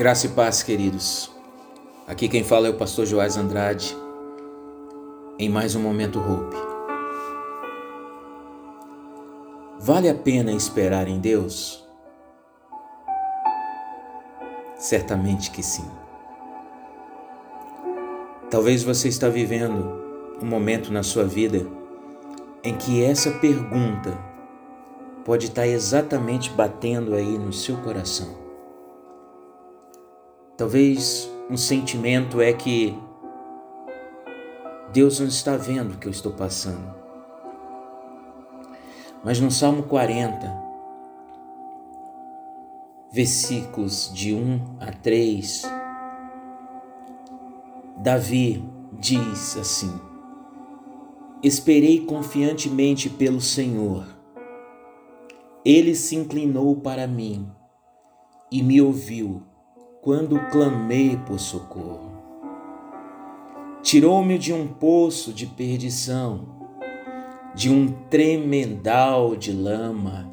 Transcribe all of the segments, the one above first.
Graça e paz, queridos. Aqui quem fala é o pastor Joás Andrade, em mais um Momento Hope. Vale a pena esperar em Deus? Certamente que sim. Talvez você está vivendo um momento na sua vida em que essa pergunta pode estar exatamente batendo aí no seu coração. Talvez um sentimento é que Deus não está vendo o que eu estou passando. Mas no Salmo 40, versículos de 1 a 3, Davi diz assim: Esperei confiantemente pelo Senhor. Ele se inclinou para mim e me ouviu quando clamei por socorro. Tirou-me de um poço de perdição, de um tremendal de lama.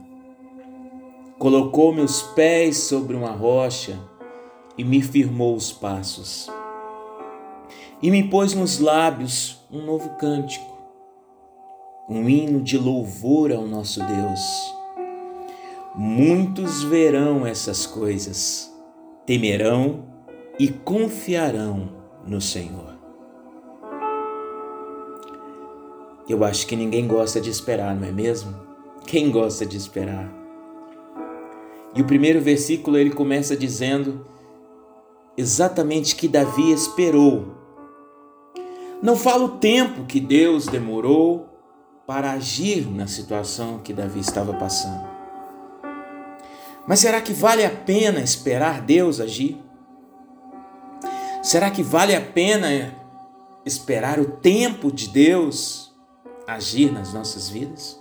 Colocou meus pés sobre uma rocha e me firmou os passos e me pôs nos lábios um novo cântico, um hino de louvor ao nosso Deus. Muitos verão essas coisas, temerão e confiarão no Senhor. Eu acho que ninguém gosta de esperar, não é mesmo? Quem gosta de esperar? E o primeiro versículo ele começa dizendo exatamente que Davi esperou não fala o tempo que Deus demorou para agir na situação que Davi estava passando. Mas será que vale a pena esperar Deus agir? Será que vale a pena esperar o tempo de Deus agir nas nossas vidas?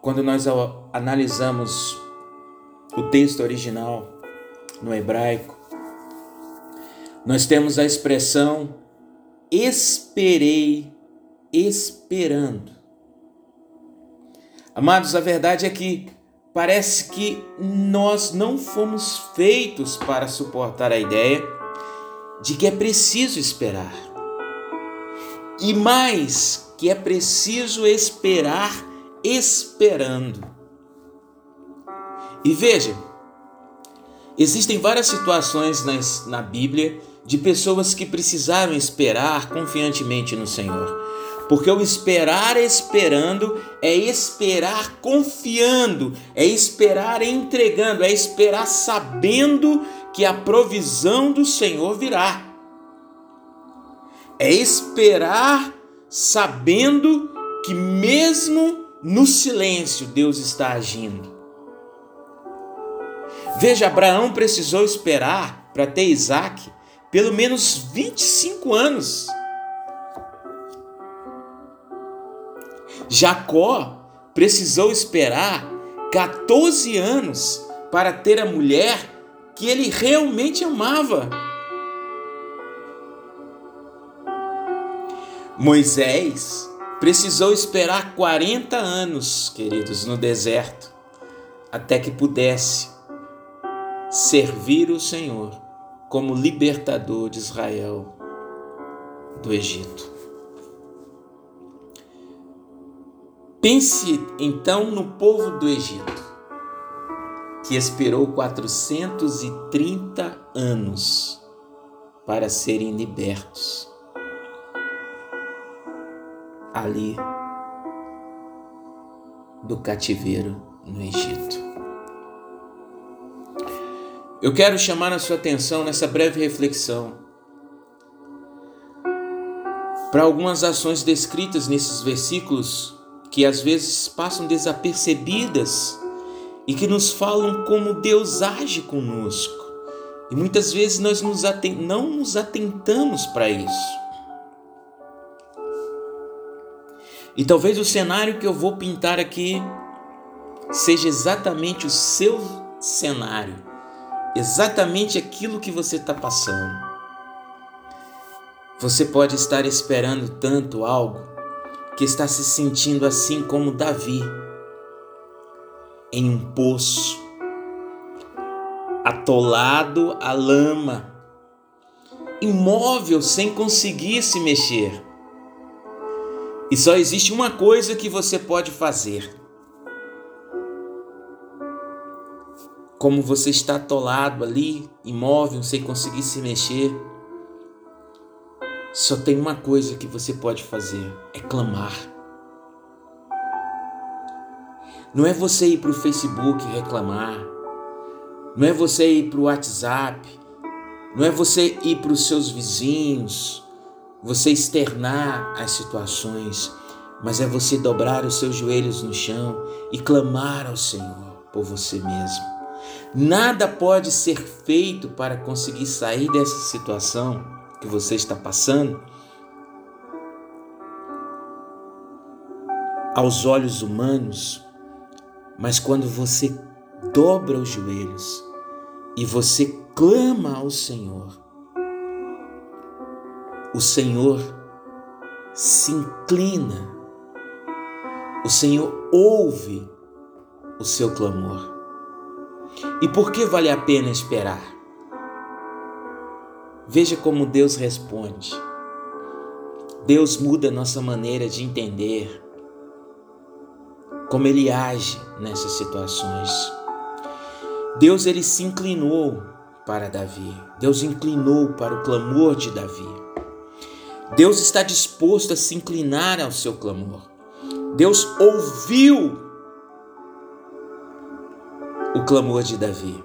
Quando nós analisamos o texto original no hebraico, nós temos a expressão esperei esperando. Amados, a verdade é que parece que nós não fomos feitos para suportar a ideia de que é preciso esperar. E mais, que é preciso esperar esperando. E veja, existem várias situações nas, na Bíblia de pessoas que precisaram esperar confiantemente no Senhor. Porque o esperar esperando é esperar confiando, é esperar entregando, é esperar sabendo que a provisão do Senhor virá. É esperar sabendo que mesmo no silêncio Deus está agindo. Veja, Abraão precisou esperar para ter Isaac pelo menos 25 anos. Jacó precisou esperar 14 anos para ter a mulher que ele realmente amava. Moisés precisou esperar 40 anos, queridos, no deserto, até que pudesse servir o Senhor como libertador de Israel do Egito. Pense então no povo do Egito, que esperou 430 anos para serem libertos ali do cativeiro no Egito. Eu quero chamar a sua atenção nessa breve reflexão para algumas ações descritas nesses versículos que às vezes passam desapercebidas e que nos falam como Deus age conosco. E muitas vezes nós nos não nos atentamos para isso. E talvez o cenário que eu vou pintar aqui seja exatamente o seu cenário exatamente aquilo que você está passando. Você pode estar esperando tanto algo que está se sentindo assim como Davi, em um poço, atolado à lama, imóvel sem conseguir se mexer. E só existe uma coisa que você pode fazer. Como você está atolado ali, imóvel, sem conseguir se mexer, só tem uma coisa que você pode fazer: é clamar. Não é você ir para o Facebook reclamar, não é você ir para o WhatsApp, não é você ir para os seus vizinhos, você externar as situações, mas é você dobrar os seus joelhos no chão e clamar ao Senhor por você mesmo. Nada pode ser feito para conseguir sair dessa situação que você está passando aos olhos humanos, mas quando você dobra os joelhos e você clama ao Senhor, o Senhor se inclina, o Senhor ouve o seu clamor. E por que vale a pena esperar? Veja como Deus responde. Deus muda nossa maneira de entender como ele age nessas situações. Deus ele se inclinou para Davi. Deus inclinou para o clamor de Davi. Deus está disposto a se inclinar ao seu clamor. Deus ouviu o clamor de Davi.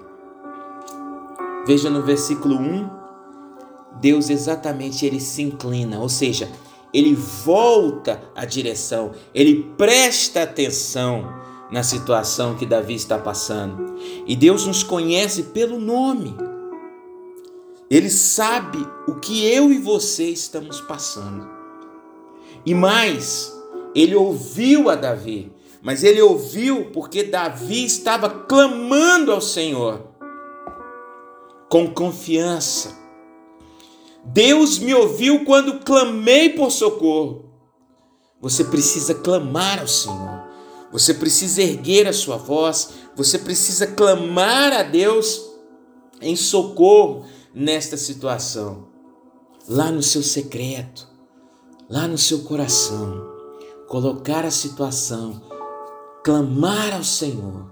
Veja no versículo 1, Deus exatamente ele se inclina, ou seja, ele volta a direção, ele presta atenção na situação que Davi está passando. E Deus nos conhece pelo nome. Ele sabe o que eu e você estamos passando. E mais, ele ouviu a Davi, mas ele ouviu porque Davi estava clamando ao Senhor com confiança. Deus me ouviu quando clamei por socorro. Você precisa clamar ao Senhor. Você precisa erguer a sua voz. Você precisa clamar a Deus em socorro nesta situação, lá no seu secreto, lá no seu coração, colocar a situação, clamar ao Senhor,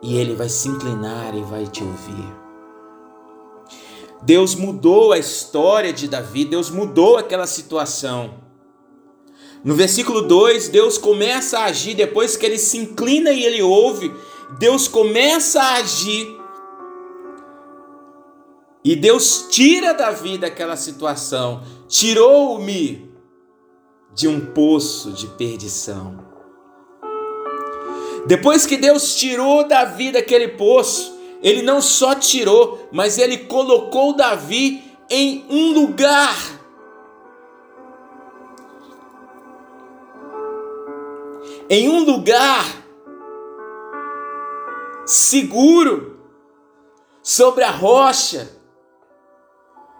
e Ele vai se inclinar e vai te ouvir. Deus mudou a história de Davi, Deus mudou aquela situação. No versículo 2, Deus começa a agir, depois que ele se inclina e ele ouve, Deus começa a agir e Deus tira Davi daquela situação, tirou-me de um poço de perdição. Depois que Deus tirou Davi daquele poço, ele não só tirou, mas ele colocou Davi em um lugar. Em um lugar seguro, sobre a rocha,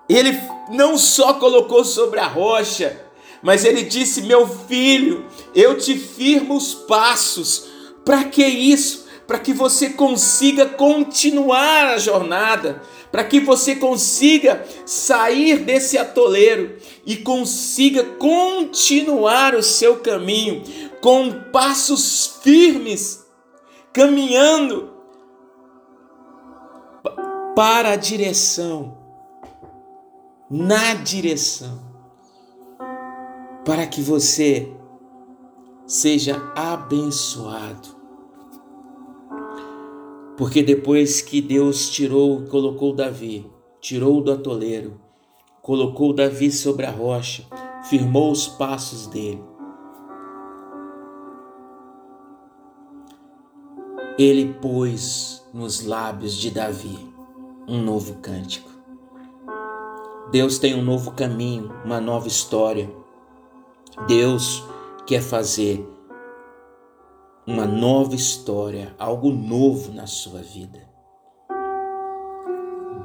ele não só colocou sobre a rocha, mas ele disse: Meu filho, eu te firmo os passos. Para que isso? Para que você consiga continuar a jornada, para que você consiga sair desse atoleiro e consiga continuar o seu caminho com passos firmes, caminhando para a direção na direção para que você seja abençoado. Porque depois que Deus tirou, colocou Davi, tirou do atoleiro, colocou Davi sobre a rocha, firmou os passos dele. Ele pôs nos lábios de Davi um novo cântico. Deus tem um novo caminho, uma nova história. Deus quer fazer uma nova história, algo novo na sua vida.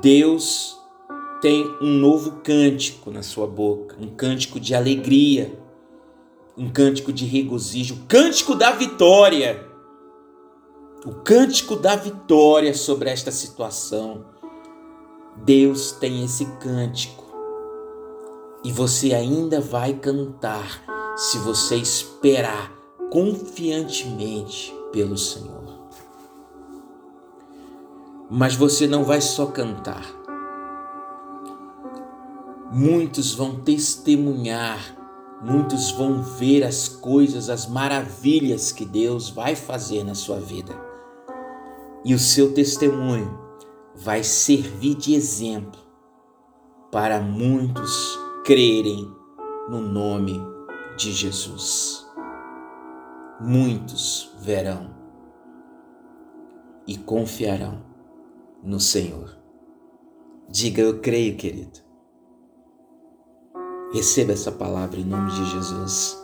Deus tem um novo cântico na sua boca, um cântico de alegria, um cântico de regozijo, cântico da vitória. o cântico da vitória sobre esta situação. Deus tem esse cântico e você ainda vai cantar se você esperar confiantemente pelo Senhor. Mas você não vai só cantar. Muitos vão testemunhar, muitos vão ver as coisas, as maravilhas que Deus vai fazer na sua vida. E o seu testemunho vai servir de exemplo para muitos crerem no nome de Jesus. Muitos verão e confiarão no Senhor. Diga eu creio, querido. Receba essa palavra em nome de Jesus.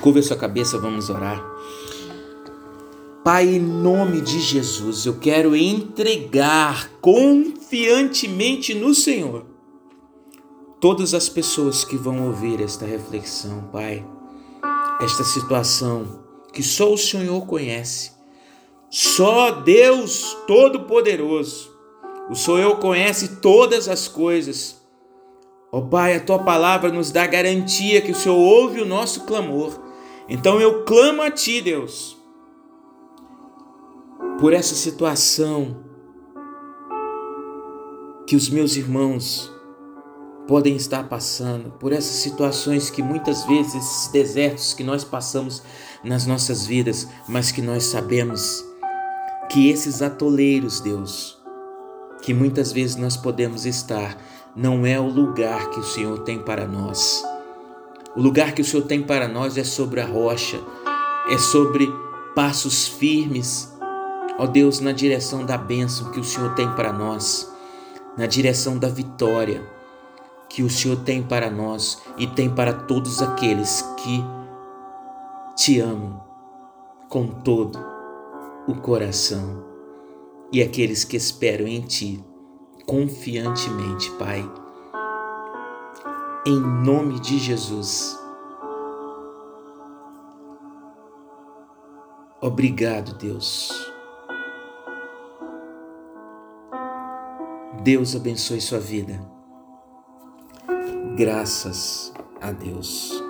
Curva sua cabeça, vamos orar. Pai, em nome de Jesus, eu quero entregar confiantemente no Senhor todas as pessoas que vão ouvir esta reflexão, Pai, esta situação que só o Senhor conhece, só Deus Todo-Poderoso, o Senhor conhece todas as coisas. Ó oh, Pai, a tua palavra nos dá garantia que o Senhor ouve o nosso clamor. Então eu clamo a Ti, Deus por essa situação que os meus irmãos podem estar passando, por essas situações que muitas vezes, esses desertos que nós passamos nas nossas vidas, mas que nós sabemos que esses atoleiros, Deus, que muitas vezes nós podemos estar, não é o lugar que o Senhor tem para nós. O lugar que o Senhor tem para nós é sobre a rocha, é sobre passos firmes, Ó Deus, na direção da bênção que o Senhor tem para nós, na direção da vitória que o Senhor tem para nós e tem para todos aqueles que te amam com todo o coração e aqueles que esperam em ti confiantemente, Pai. Em nome de Jesus. Obrigado, Deus Deus abençoe sua vida. Graças a Deus.